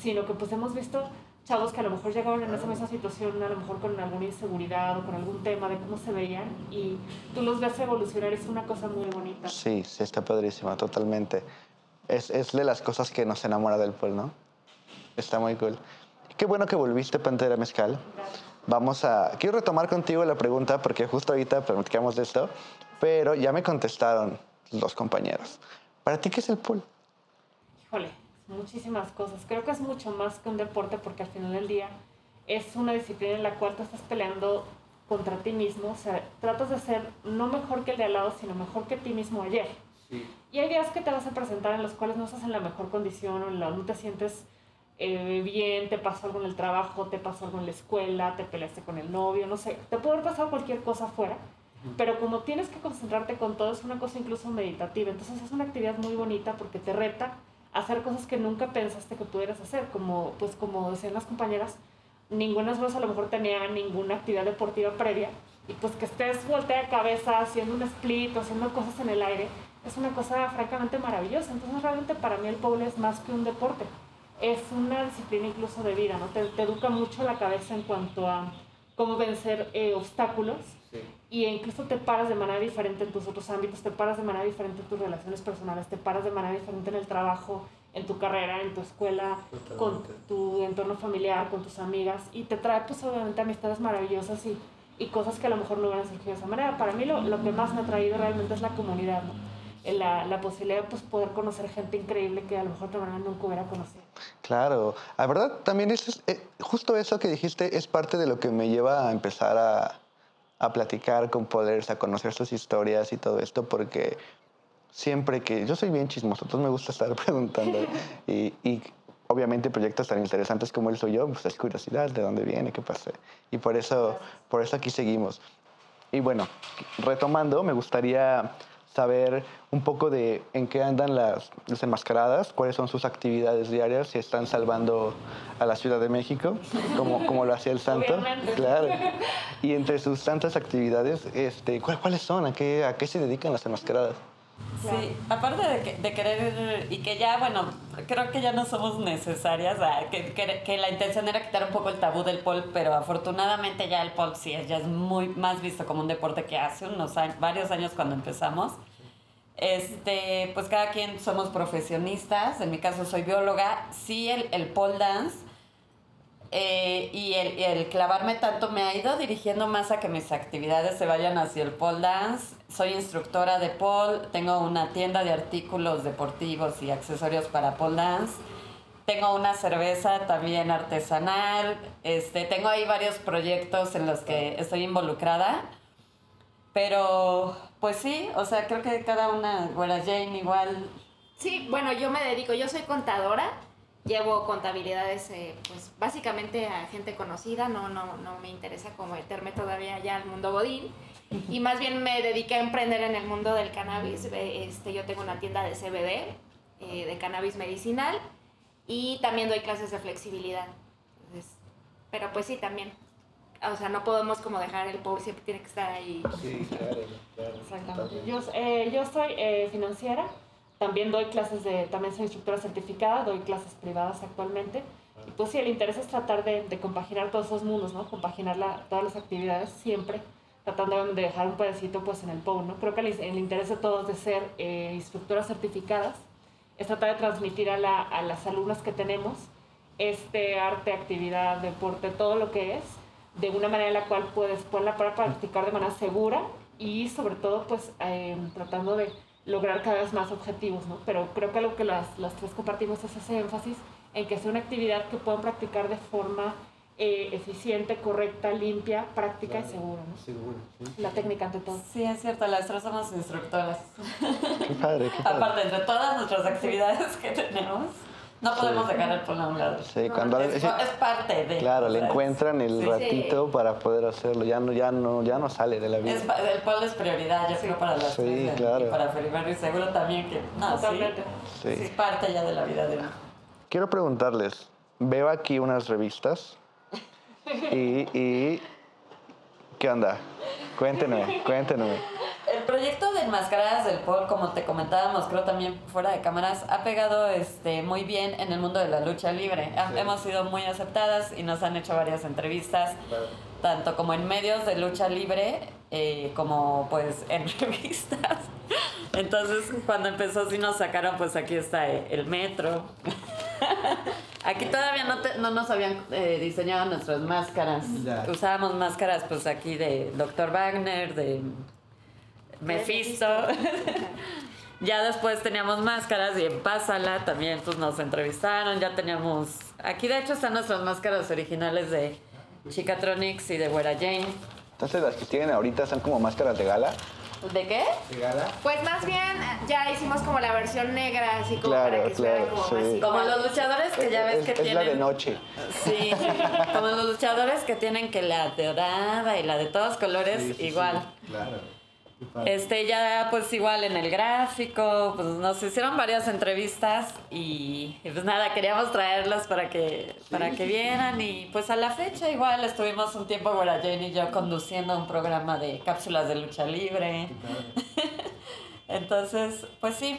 [SPEAKER 3] sino que pues hemos visto chavos que a lo mejor llegaron en esa misma situación, a lo mejor con alguna inseguridad o con algún tema de cómo se veían y tú los ves evolucionar. Es una cosa muy bonita.
[SPEAKER 1] Sí, sí, está padrísimo, totalmente. Es, es de las cosas que nos enamora del pol, ¿no? Está muy cool. Qué bueno que volviste, Pantera Mezcal. Vamos a... Quiero retomar contigo la pregunta porque justo ahorita platicamos de esto, pero ya me contestaron los compañeros. ¿Para ti qué es el pool?
[SPEAKER 3] Híjole, muchísimas cosas. Creo que es mucho más que un deporte porque al final del día es una disciplina en la cual tú estás peleando contra ti mismo. O sea, tratas de ser no mejor que el de al lado, sino mejor que ti mismo ayer. Y hay días que te vas a presentar en los cuales no estás en la mejor condición o en la, no te sientes eh, bien, te pasó algo en el trabajo, te pasó algo en la escuela, te peleaste con el novio, no sé, te puede haber pasado cualquier cosa afuera. Pero como tienes que concentrarte con todo, es una cosa incluso meditativa. Entonces es una actividad muy bonita porque te reta a hacer cosas que nunca pensaste que pudieras hacer. Como, pues como decían las compañeras, ninguna de a lo mejor tenía ninguna actividad deportiva previa. Y pues que estés voltea de cabeza haciendo un split o haciendo cosas en el aire, es una cosa francamente maravillosa. Entonces realmente para mí el pole es más que un deporte. Es una disciplina incluso de vida, ¿no? Te, te educa mucho la cabeza en cuanto a cómo vencer eh, obstáculos y incluso te paras de manera diferente en tus otros ámbitos, te paras de manera diferente en tus relaciones personales, te paras de manera diferente en el trabajo, en tu carrera, en tu escuela, con tu entorno familiar, con tus amigas, y te trae pues obviamente amistades maravillosas y, y cosas que a lo mejor no hubieran surgido de esa manera. Para mí lo, lo que más me ha traído realmente es la comunidad, ¿no? La, la, posibilidad de pues, poder conocer gente increíble que a lo mejor de manera nunca hubiera conocido.
[SPEAKER 1] Claro, la verdad también es, eh, justo eso que dijiste es parte de lo que me lleva a empezar a, a platicar con poderes, a conocer sus historias y todo esto, porque siempre que yo soy bien chismoso, entonces me gusta estar preguntando y, y, obviamente proyectos tan interesantes como el soy yo, pues es curiosidad de dónde viene, qué pasa. Y por eso, por eso aquí seguimos. Y bueno, retomando, me gustaría saber un poco de en qué andan las, las enmascaradas, cuáles son sus actividades diarias, si están salvando a la Ciudad de México, como, como lo hacía el santo.
[SPEAKER 3] Obviamente.
[SPEAKER 1] Claro. Y entre sus tantas actividades, este, ¿cuáles son? ¿A qué, ¿A qué se dedican las enmascaradas?
[SPEAKER 4] Sí, aparte de, que, de, querer, y que ya, bueno, creo que ya no somos necesarias, que, que, que, la intención era quitar un poco el tabú del pole, pero afortunadamente ya el pole sí es, ya es muy más visto como un deporte que hace unos años, varios años cuando empezamos. Este, pues cada quien somos profesionistas, en mi caso soy bióloga, sí el, el pole dance eh, y el, el, clavarme tanto me ha ido dirigiendo más a que mis actividades se vayan hacia el pole dance. Soy instructora de pole, tengo una tienda de artículos deportivos y accesorios para pole dance. Tengo una cerveza también artesanal. Este, tengo ahí varios proyectos en los que estoy involucrada. Pero, pues sí, o sea, creo que cada una, Güera Jane igual.
[SPEAKER 2] Sí, bueno, yo me dedico, yo soy contadora llevo contabilidades eh, pues básicamente a gente conocida, no, no, no me interesa como meterme todavía ya al mundo godín y más bien me dediqué a emprender en el mundo del cannabis. Este, yo tengo una tienda de CBD, eh, de cannabis medicinal y también doy clases de flexibilidad. Entonces, pero pues sí, también. O sea, no podemos como dejar el pobre, siempre tiene que estar ahí.
[SPEAKER 1] Sí, claro, claro.
[SPEAKER 3] Exactamente. Yo, eh, yo soy eh, financiera también doy clases de, también soy instructora certificada, doy clases privadas actualmente. Y pues sí, el interés es tratar de, de compaginar todos esos mundos, ¿no? Compaginar la, todas las actividades siempre, tratando de dejar un pedacito pues en el POU, ¿no? Creo que el, el interés de todos de ser eh, instructoras certificadas es tratar de transmitir a, la, a las alumnas que tenemos este arte, actividad, deporte, todo lo que es, de una manera en la cual puedes poderla para practicar de manera segura y sobre todo pues eh, tratando de lograr cada vez más objetivos, ¿no? Pero creo que lo que las, las tres compartimos es ese énfasis en que sea una actividad que puedan practicar de forma eh, eficiente, correcta, limpia, práctica claro, y segura, ¿no?
[SPEAKER 1] Seguro, sí.
[SPEAKER 3] La técnica ante todo.
[SPEAKER 4] Sí, es cierto, las tres somos instructoras.
[SPEAKER 1] Qué padre, qué padre.
[SPEAKER 4] Aparte, entre todas nuestras actividades que tenemos, no podemos sí. dejar el polo a un lado.
[SPEAKER 1] Sí, cuando
[SPEAKER 4] es, es, parte de.
[SPEAKER 1] Claro, le encuentran el sí. ratito para poder hacerlo. Ya no, ya no, ya no sale de la vida.
[SPEAKER 4] Es, el polo es prioridad, yo creo, para las
[SPEAKER 1] sí,
[SPEAKER 4] tres.
[SPEAKER 1] Claro.
[SPEAKER 4] Y para Felipe y seguro también que. No,
[SPEAKER 3] Totalmente.
[SPEAKER 4] Sí, Es parte ya de la vida de uno.
[SPEAKER 1] Quiero preguntarles. Veo aquí unas revistas. Y, y. ¿Qué onda? Cuéntenme, cuéntenme.
[SPEAKER 4] El proyecto de Enmascaradas del Pol, como te comentábamos, creo también fuera de cámaras, ha pegado este, muy bien en el mundo de la lucha libre. Sí. Hemos sido muy aceptadas y nos han hecho varias entrevistas, claro. tanto como en medios de lucha libre, eh, como pues en revistas. Entonces, cuando empezó, sí nos sacaron, pues aquí está el metro. Aquí todavía no, te, no nos habían eh, diseñado nuestras máscaras. Ya. Usábamos máscaras, pues aquí de Dr. Wagner, de Mephisto. ya después teníamos máscaras y en Pásala también pues nos entrevistaron, ya teníamos... Aquí de hecho están nuestras máscaras originales de Chicatronics y de Güera Jane.
[SPEAKER 1] Entonces las que tienen ahorita son como máscaras de gala.
[SPEAKER 4] ¿De qué?
[SPEAKER 1] ¿De gala?
[SPEAKER 2] Pues más bien ya hicimos como la versión negra, así como
[SPEAKER 1] claro,
[SPEAKER 2] para que
[SPEAKER 1] claro,
[SPEAKER 2] fuera como
[SPEAKER 1] sí.
[SPEAKER 2] más
[SPEAKER 4] Como los luchadores que ya ves
[SPEAKER 1] es,
[SPEAKER 4] que
[SPEAKER 1] es
[SPEAKER 4] tienen...
[SPEAKER 1] la de noche.
[SPEAKER 4] Sí, como los luchadores que tienen que la dorada y la de todos colores,
[SPEAKER 1] Sí, sí,
[SPEAKER 4] igual.
[SPEAKER 1] sí, claro.
[SPEAKER 4] Este, ya pues igual en el gráfico, pues nos hicieron varias entrevistas y, y pues nada, queríamos traerlas para que, sí, para que vieran y pues a la fecha igual estuvimos un tiempo, bueno, Jane y yo conduciendo un programa de cápsulas de lucha libre. Entonces, pues sí,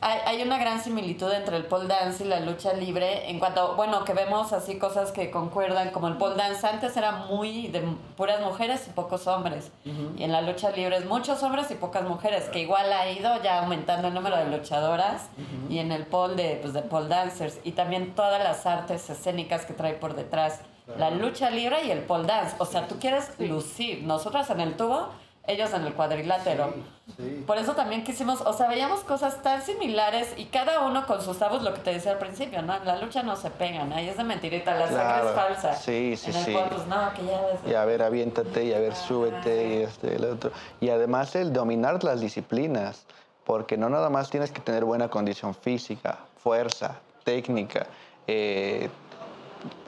[SPEAKER 4] hay, hay una gran similitud entre el pole dance y la lucha libre en cuanto, bueno, que vemos así cosas que concuerdan, como el pole dance antes era muy de puras mujeres y pocos hombres. Y en la lucha libre es muchos hombres y pocas mujeres, que igual ha ido ya aumentando el número de luchadoras. Y en el pole de, pues, de pole dancers. Y también todas las artes escénicas que trae por detrás. La lucha libre y el pole dance. O sea, tú quieres lucir. Nosotras en el tubo, ellos en el cuadrilátero.
[SPEAKER 5] Sí.
[SPEAKER 4] Por eso también quisimos, o sea, veíamos cosas tan similares y cada uno con sus tabús, lo que te decía al principio, ¿no? En la lucha no se pegan, ahí es de mentirita, la sangre
[SPEAKER 1] Claro.
[SPEAKER 4] es falsa.
[SPEAKER 1] Sí, sí,
[SPEAKER 4] en el
[SPEAKER 1] sí.
[SPEAKER 4] pues no, que ya ves.
[SPEAKER 1] Y a ver, aviéntate, y a ver,
[SPEAKER 4] Ah,
[SPEAKER 1] súbete, y este, el otro. Y además el dominar las disciplinas, porque no nada más tienes que tener buena condición física, fuerza, técnica, eh,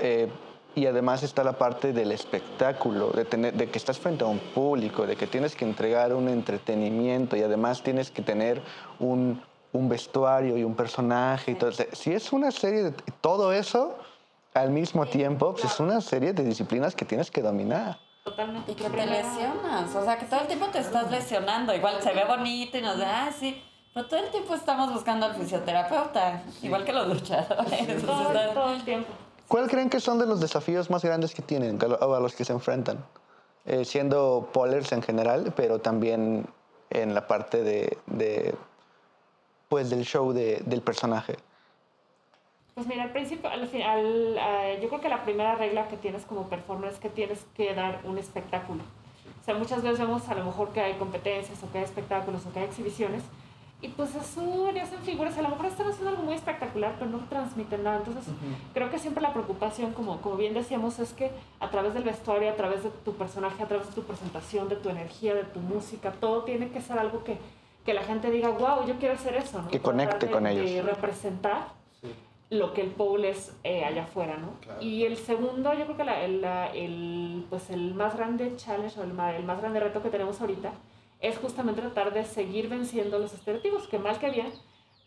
[SPEAKER 1] eh, y además está la parte del espectáculo, de, tener, de que estás frente a un público, de que tienes que entregar un entretenimiento y además tienes que tener un, un vestuario y un personaje. Entonces, si es una serie de todo eso al mismo tiempo, pues es una serie de disciplinas que tienes que dominar.
[SPEAKER 3] Totalmente.
[SPEAKER 4] Y que te lesionas, o sea, que todo el tiempo te estás lesionando. Igual se ve bonito y nos da, ah, sí. Pero todo el tiempo estamos buscando al fisioterapeuta, igual que los luchadores.
[SPEAKER 3] Todo,
[SPEAKER 4] o sea,
[SPEAKER 3] todo el tiempo.
[SPEAKER 1] ¿Cuál creen que son de los desafíos más grandes que tienen a lo- a los que se enfrentan? Eh, siendo polers en general, pero también en la parte de, de, pues del show de- del personaje.
[SPEAKER 3] Pues mira, al principio, al final, eh, yo creo que la primera regla que tienes como performer es que tienes que dar un espectáculo. O sea, muchas veces vemos a lo mejor que hay competencias o que hay espectáculos o que hay exhibiciones y pues eso y hacen figuras, a lo mejor están haciendo algo muy espectacular, pero no transmiten nada. Entonces, creo que siempre la preocupación, como, como bien decíamos, es que a través del vestuario, a través de tu personaje, a través de tu presentación, de tu energía, de tu música, todo tiene que ser algo que, que la gente diga, wow, yo quiero hacer eso, ¿no?
[SPEAKER 1] Que conecte
[SPEAKER 3] de-
[SPEAKER 1] con ellos.
[SPEAKER 3] representar
[SPEAKER 5] Sí.
[SPEAKER 3] lo que el pole es eh, allá afuera, ¿no?
[SPEAKER 5] Claro.
[SPEAKER 3] Y el segundo, yo creo que la- el, la- el, pues el más grande challenge o el más, el más grande reto que tenemos ahorita es justamente tratar de seguir venciendo los estereotipos, que mal que bien,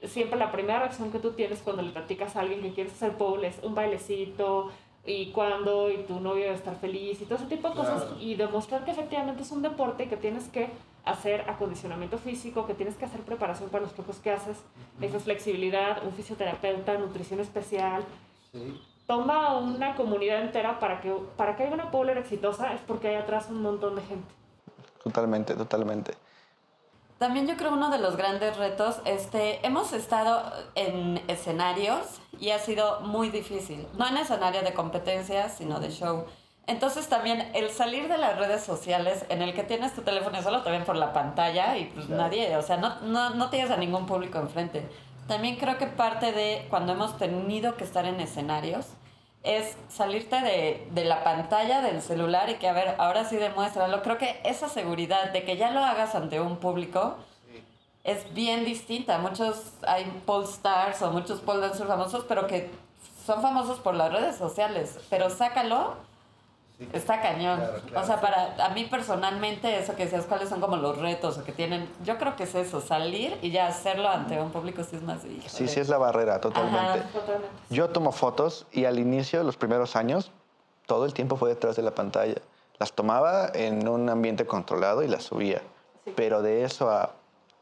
[SPEAKER 3] siempre la primera reacción que tú tienes cuando le platicas a alguien que quieres hacer pole es un bailecito y cuando y tu novio debe estar feliz y todo ese tipo de cosas y demostrar que efectivamente es un deporte que tienes que hacer acondicionamiento físico, que tienes que hacer preparación para los trucos que haces, necesitas flexibilidad, un fisioterapeuta, nutrición especial.
[SPEAKER 5] Sí.
[SPEAKER 3] Toma una comunidad entera para que, para que haya una bowler exitosa, es porque hay atrás un montón de gente.
[SPEAKER 1] Totalmente, totalmente.
[SPEAKER 4] También yo creo uno de los grandes retos, este, hemos estado en escenarios y ha sido muy difícil. No en escenario de competencias, sino de show. Entonces también el salir de las redes sociales en el que tienes tu teléfono y solo te ven por la pantalla y pues
[SPEAKER 5] Claro.
[SPEAKER 4] nadie, o sea, no, no, no tienes a ningún público enfrente. También creo que parte de cuando hemos tenido que estar en escenarios es salirte de, de la pantalla del celular y que, a ver, ahora sí demuéstralo. Creo que esa seguridad de que ya lo hagas ante un público es bien distinta. Muchos, hay pole stars o muchos pole dancers famosos, pero que son famosos por las redes sociales. Pero sácalo,
[SPEAKER 5] Sí.
[SPEAKER 4] está cañón.
[SPEAKER 5] Claro, claro.
[SPEAKER 4] O sea, para a mí personalmente, eso que decías, cuáles son como los retos o que tienen, yo creo que es eso, salir y ya hacerlo ante un público sí es más...
[SPEAKER 1] Sí,
[SPEAKER 4] híjole.
[SPEAKER 1] sí es la barrera, totalmente.
[SPEAKER 4] Ajá.
[SPEAKER 3] Totalmente.
[SPEAKER 1] Yo tomo fotos y al inicio, los primeros años, todo el tiempo fue detrás de la pantalla. Las tomaba en un ambiente controlado y las subía.
[SPEAKER 3] Sí.
[SPEAKER 1] Pero de eso a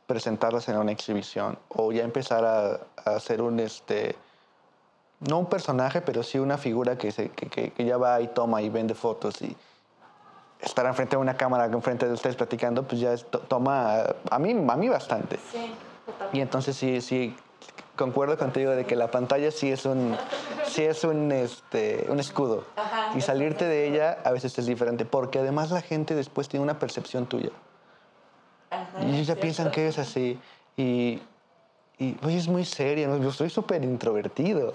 [SPEAKER 1] presentarlas en una exhibición o ya empezar a, a hacer un, este, no un personaje, pero sí una figura que, se, que, que- que ya va y toma y vende fotos y estar enfrente de una cámara, enfrente de ustedes platicando, pues ya es- to- toma a mí, a mí bastante.
[SPEAKER 3] Sí, totalmente.
[SPEAKER 1] Y entonces sí, sí, concuerdo contigo de que la pantalla sí es un, sí es un, este, un escudo.
[SPEAKER 4] Ajá,
[SPEAKER 1] y salirte de ella a veces es diferente, porque además la gente después tiene una percepción tuya.
[SPEAKER 4] Ajá,
[SPEAKER 1] Y ellos ya
[SPEAKER 4] cierto.
[SPEAKER 1] piensan que es así. Y, y oye, es muy serio, ¿no? yo soy súper introvertido,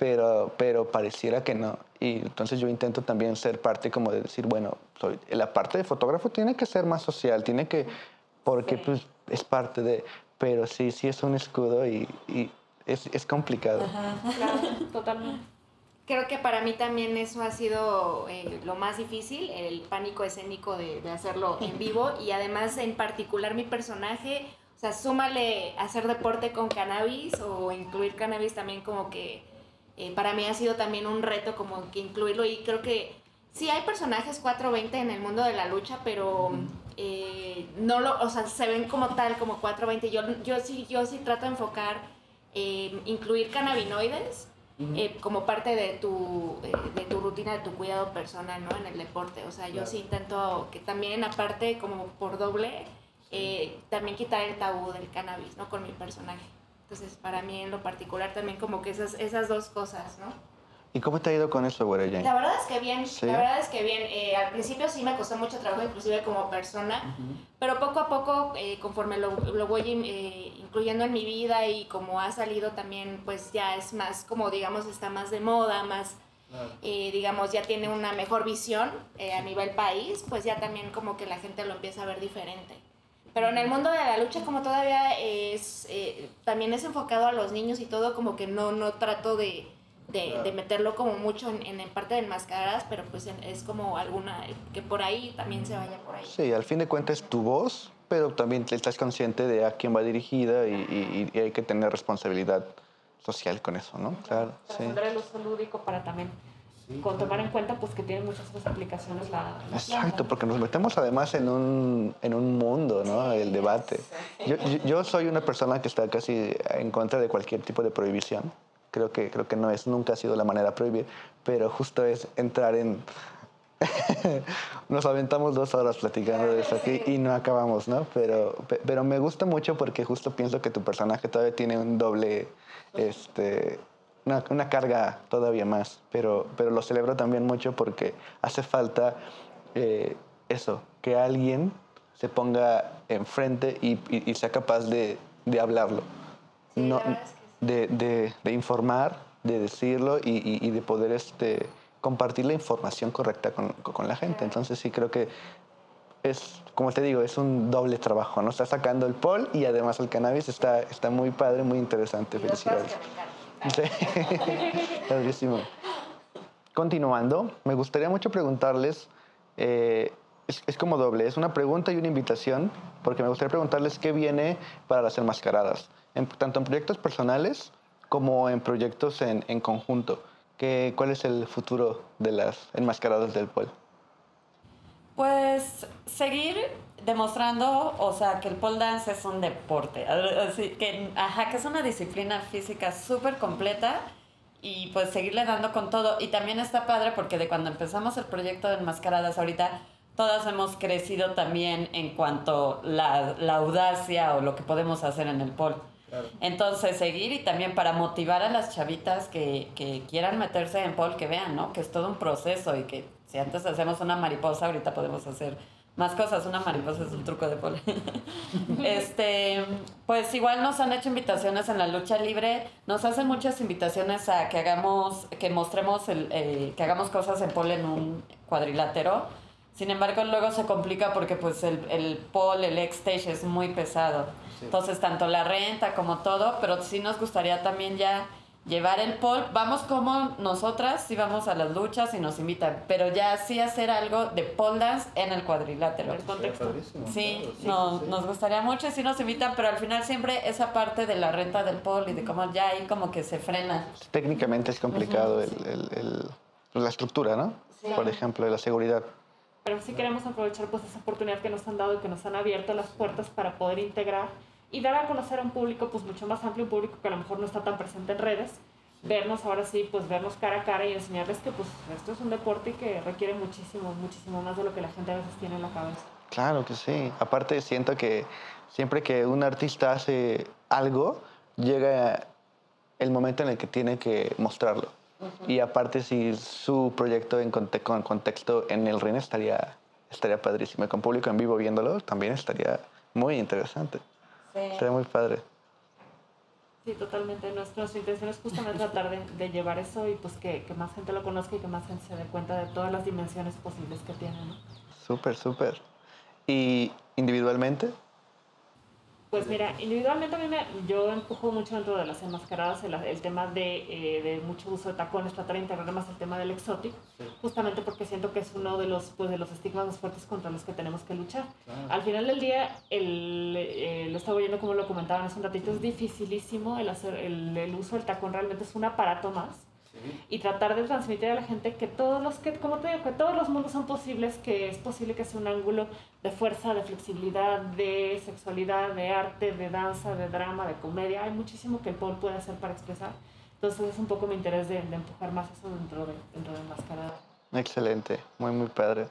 [SPEAKER 1] pero, pero pareciera que no. Y entonces yo intento también ser parte como de decir, bueno, soy, la parte de fotógrafo tiene que ser más social, tiene que, porque
[SPEAKER 3] Sí.
[SPEAKER 1] pues es parte de, pero sí, sí es un escudo y, y es, es complicado.
[SPEAKER 3] Claro, totalmente.
[SPEAKER 2] Creo que para mí también eso ha sido eh, lo más difícil, el pánico escénico de, de hacerlo en vivo y además en particular mi personaje, o sea, súmale hacer deporte con cannabis o incluir cannabis también como que eh, para mí ha sido también un reto como que incluirlo y creo que Sí, hay personajes 420 en el mundo de la lucha, pero eh, no lo, o sea, se ven como tal, como 420. Yo, yo sí, yo sí trato de enfocar, eh, incluir cannabinoides eh, como parte de tu, eh, de tu rutina, de tu cuidado personal, ¿no? En el deporte. O sea, yo sí intento que también, aparte, como por doble, también quitar el tabú del cannabis, ¿no? Con mi personaje. Entonces, para mí en lo particular también como que esas, esas dos cosas, ¿no?
[SPEAKER 1] ¿Y cómo te ha ido con eso, güera Jane?
[SPEAKER 2] La verdad es que bien,
[SPEAKER 1] Sí.
[SPEAKER 2] la verdad es que bien. Eh, al principio sí me costó mucho trabajo, inclusive como persona, pero poco a poco, eh, conforme lo, lo voy eh, incluyendo en mi vida y como ha salido también, pues ya es más, como digamos, está más de moda, más, eh, digamos, ya tiene una mejor visión eh, a nivel país, pues ya también como que la gente lo empieza a ver diferente. Pero en el mundo de la lucha como todavía es, eh, también es enfocado a los niños y todo, como que no, no trato de, de, de meterlo como mucho en, en, en parte de enmascaradas, pero pues en- es como alguna, que por ahí también se vaya por ahí.
[SPEAKER 1] Sí, al fin de cuentas es tu voz, pero también estás consciente de a quién va dirigida y, y- y hay que tener responsabilidad social con eso, ¿no? Claro, sí.
[SPEAKER 3] El uso lúdico para también con tomar en cuenta pues que tiene muchas otras aplicaciones la, la
[SPEAKER 1] Exacto,
[SPEAKER 3] planta.
[SPEAKER 1] porque nos metemos además en un, en un mundo, ¿no? El debate. Yo, yo, yo soy una persona que está casi en contra de cualquier tipo de prohibición. Creo que, creo que no es, nunca ha sido la manera de prohibir, pero justo es entrar en... Nos aventamos dos horas platicando de eso aquí y no acabamos, ¿no? Pero, pe- pero me gusta mucho porque justo pienso que tu personaje todavía tiene un doble, este, una, una carga todavía más, pero, pero lo celebro también mucho porque hace falta eh, eso, que alguien se ponga enfrente y, y- y sea capaz de, de hablarlo.
[SPEAKER 2] Sí,
[SPEAKER 1] No-
[SPEAKER 2] verdad es que sí.
[SPEAKER 1] de, de- de informar, de decirlo y, de poder este, compartir la información correcta con, con la gente. Entonces sí creo que es, como te digo, es un doble trabajo, ¿no? Está sacando el pol y además el cannabis está, está muy padre, muy interesante. Felicidades. Sí, padrísimo. Continuando, me gustaría mucho preguntarles, eh, es, como doble, es una pregunta y una invitación, porque me gustaría preguntarles qué viene para las enmascaradas, en- tanto en proyectos personales como en proyectos en, en conjunto. ¿Qué, ¿Cuál es el futuro de las enmascaradas del POL?
[SPEAKER 4] Pues seguir demostrando, o sea, que el pole dance es un deporte, así que, ajá, que es una disciplina física súper completa y pues seguirle dando con todo. Y también está padre porque de cuando empezamos el proyecto de enmascaradas ahorita, todas hemos crecido también en cuanto la, la audacia o lo que podemos hacer en el pole. Entonces, seguir y también para motivar a las chavitas que, que quieran meterse en pole, que vean, ¿no? Que es todo un proceso y que si antes hacemos una mariposa, ahorita podemos hacer más cosas. Una mariposa es un truco de pole. este, pues igual nos han hecho invitaciones en la lucha libre. Nos hacen muchas invitaciones a que hagamos, que mostremos, el, eh, que hagamos cosas en pole en un cuadrilátero. Sin embargo, luego se complica porque pues el, el pole, el X-Stage es muy pesado. Entonces, tanto la renta como todo, pero sí nos gustaría también ya llevar el pole. Vamos como nosotras, sí vamos a las luchas y nos invitan, pero ya sí hacer algo de pole dance en el cuadrilátero.
[SPEAKER 3] El contexto.
[SPEAKER 4] Sí, no, nos gustaría mucho y sí nos invitan, pero al final siempre esa parte de la renta del pole y de cómo ya ahí como que se frena.
[SPEAKER 1] Técnicamente es complicado el- el- el- pues, la estructura, ¿no? Por ejemplo, de la seguridad.
[SPEAKER 3] Pero sí queremos aprovechar pues esa oportunidad que nos han dado y que nos han abierto las puertas para poder integrar y dar a conocer a un público pues mucho más amplio, un público que a lo mejor no está tan presente en redes, vernos ahora sí, pues vernos cara a cara y enseñarles que pues esto es un deporte que requiere muchísimo, muchísimo más de lo que la gente a veces tiene en la cabeza.
[SPEAKER 1] Claro que sí. Aparte siento que siempre que un artista hace algo, llega el momento en el que tiene que mostrarlo. Y aparte si su proyecto en conte- con contexto en el ring estaría, estaría padrísimo. Y con público en vivo viéndolo también estaría muy interesante. Estaría muy padre.
[SPEAKER 3] Sí, totalmente. Nuestra, nuestra intención es justamente tratar de, de llevar eso y pues que, que más gente lo conozca y que más gente se dé cuenta de todas las dimensiones posibles que tiene, ¿no?
[SPEAKER 1] Súper, súper. ¿Y individualmente?
[SPEAKER 3] Pues mira, individualmente a mí me, yo empujo mucho dentro de las enmascaradas el, el tema de, eh, de mucho uso de tacones, tratar de integrar más el tema del exótico, justamente porque siento que es uno de los, pues, de los estigmas más fuertes contra los que tenemos que luchar. Al final del día, el, eh, lo estaba oyendo como lo comentaban hace un ratito, es dificilísimo el, hacer, el, el uso del tacón, realmente es un aparato más. Y tratar de transmitir a la gente que todos los que como te digo que todos los mundos son posibles que es posible que sea un ángulo de fuerza de flexibilidad de sexualidad de arte de danza de drama de comedia. Hay muchísimo que el pole puede hacer para expresar. Entonces es un poco mi interés de, empujar más eso dentro de dentro de Mascarada
[SPEAKER 1] excelente muy muy padre.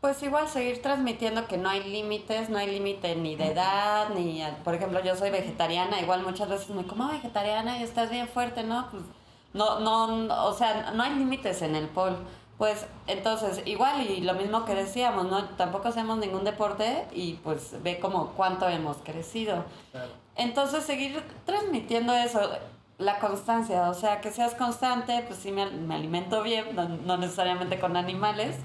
[SPEAKER 4] Pues igual seguir transmitiendo que no hay límites, no hay límite ni de edad, ni, por ejemplo, yo soy vegetariana, igual muchas veces me como vegetariana y estás bien fuerte, ¿no? Pues no, no, o sea, no hay límites en el pol. Pues entonces, igual y lo mismo que decíamos, ¿no? Tampoco hacemos ningún deporte y pues ve como cuánto hemos crecido. Entonces, seguir transmitiendo eso, la constancia, o sea, que seas constante, pues sí me, alimento bien, no, no, necesariamente con animales,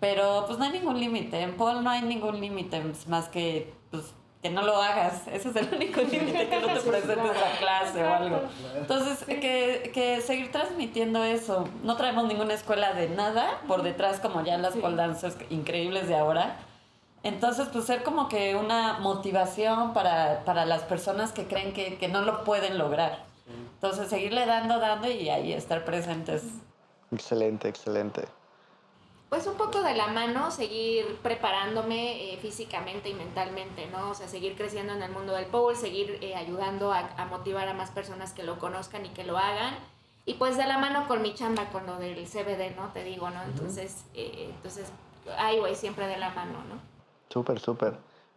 [SPEAKER 4] pero pues no hay ningún límite, en pol no hay ningún límite, más que pues que no lo hagas. Ese es el único límite que no te presentes a clase o algo. Entonces, que, que, seguir transmitiendo eso. No traemos ninguna escuela de nada por detrás, como ya las pole dancers increíbles de ahora. Entonces, pues ser como que una motivación para, para las personas que creen que, que no lo pueden lograr. Entonces, seguirle dando, dando y ahí estar presentes.
[SPEAKER 1] Excelente, excelente
[SPEAKER 2] pues un poco de la mano, seguir preparándome eh, físicamente y mentalmente, ¿no? O sea, seguir creciendo en el mundo del pole, seguir eh, ayudando a, motivar a más personas que lo conozcan y que lo hagan. Y pues de la mano con mi chamba, con lo del CBD, ¿no? Te digo, ¿no? Entonces, eh, entonces ahí voy siempre de la mano, ¿no?
[SPEAKER 1] Súper, súper.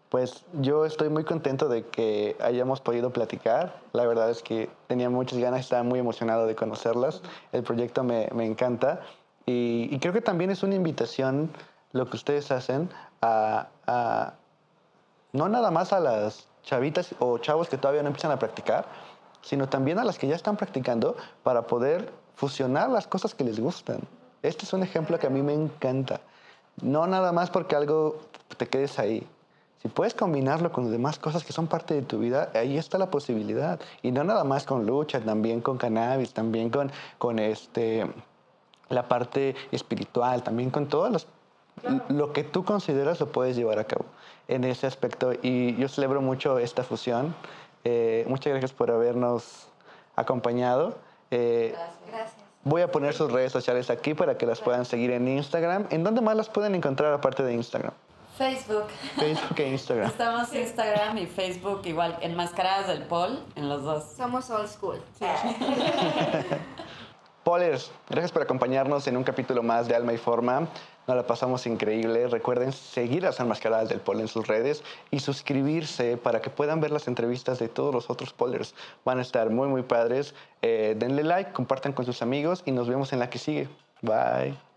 [SPEAKER 1] Pues yo estoy muy contento de que hayamos podido platicar. La verdad es que tenía muchas ganas, estaba muy emocionado de conocerlas. El proyecto me, me encanta. Y, creo que también es una invitación lo que ustedes hacen a, no nada más a las chavitas o chavos que todavía no empiezan a practicar, sino también a las que ya están practicando para poder fusionar las cosas que les gustan. Este es un ejemplo que a mí me encanta. No nada más porque algo te quedes ahí. Si puedes combinarlo con las demás cosas que son parte de tu vida, ahí está la posibilidad. Y no nada más con lucha, también con cannabis, también con, con este, la parte espiritual, también con todo los, lo que tú consideras lo puedes llevar a cabo en ese aspecto. Y yo celebro mucho esta fusión. Eh, muchas gracias por habernos acompañado.
[SPEAKER 2] Eh, gracias.
[SPEAKER 1] Voy a poner sus redes sociales aquí para que las puedan seguir en Instagram. ¿En dónde más las pueden encontrar aparte de Instagram?
[SPEAKER 4] Facebook.
[SPEAKER 1] Facebook e Instagram.
[SPEAKER 4] Estamos en Instagram y Facebook igual, enmascaradas del Paul, en los dos.
[SPEAKER 2] Somos old school. Sí.
[SPEAKER 1] Polers, gracias por acompañarnos en un capítulo más de Alma y Forma. Nos la pasamos increíble. Recuerden seguir las enmascaradas del Pol en sus redes y suscribirse para que puedan ver las entrevistas de todos los otros Polers. Van a estar muy, muy padres. Eh, denle like, compartan con sus amigos y nos vemos en la que sigue. Bye.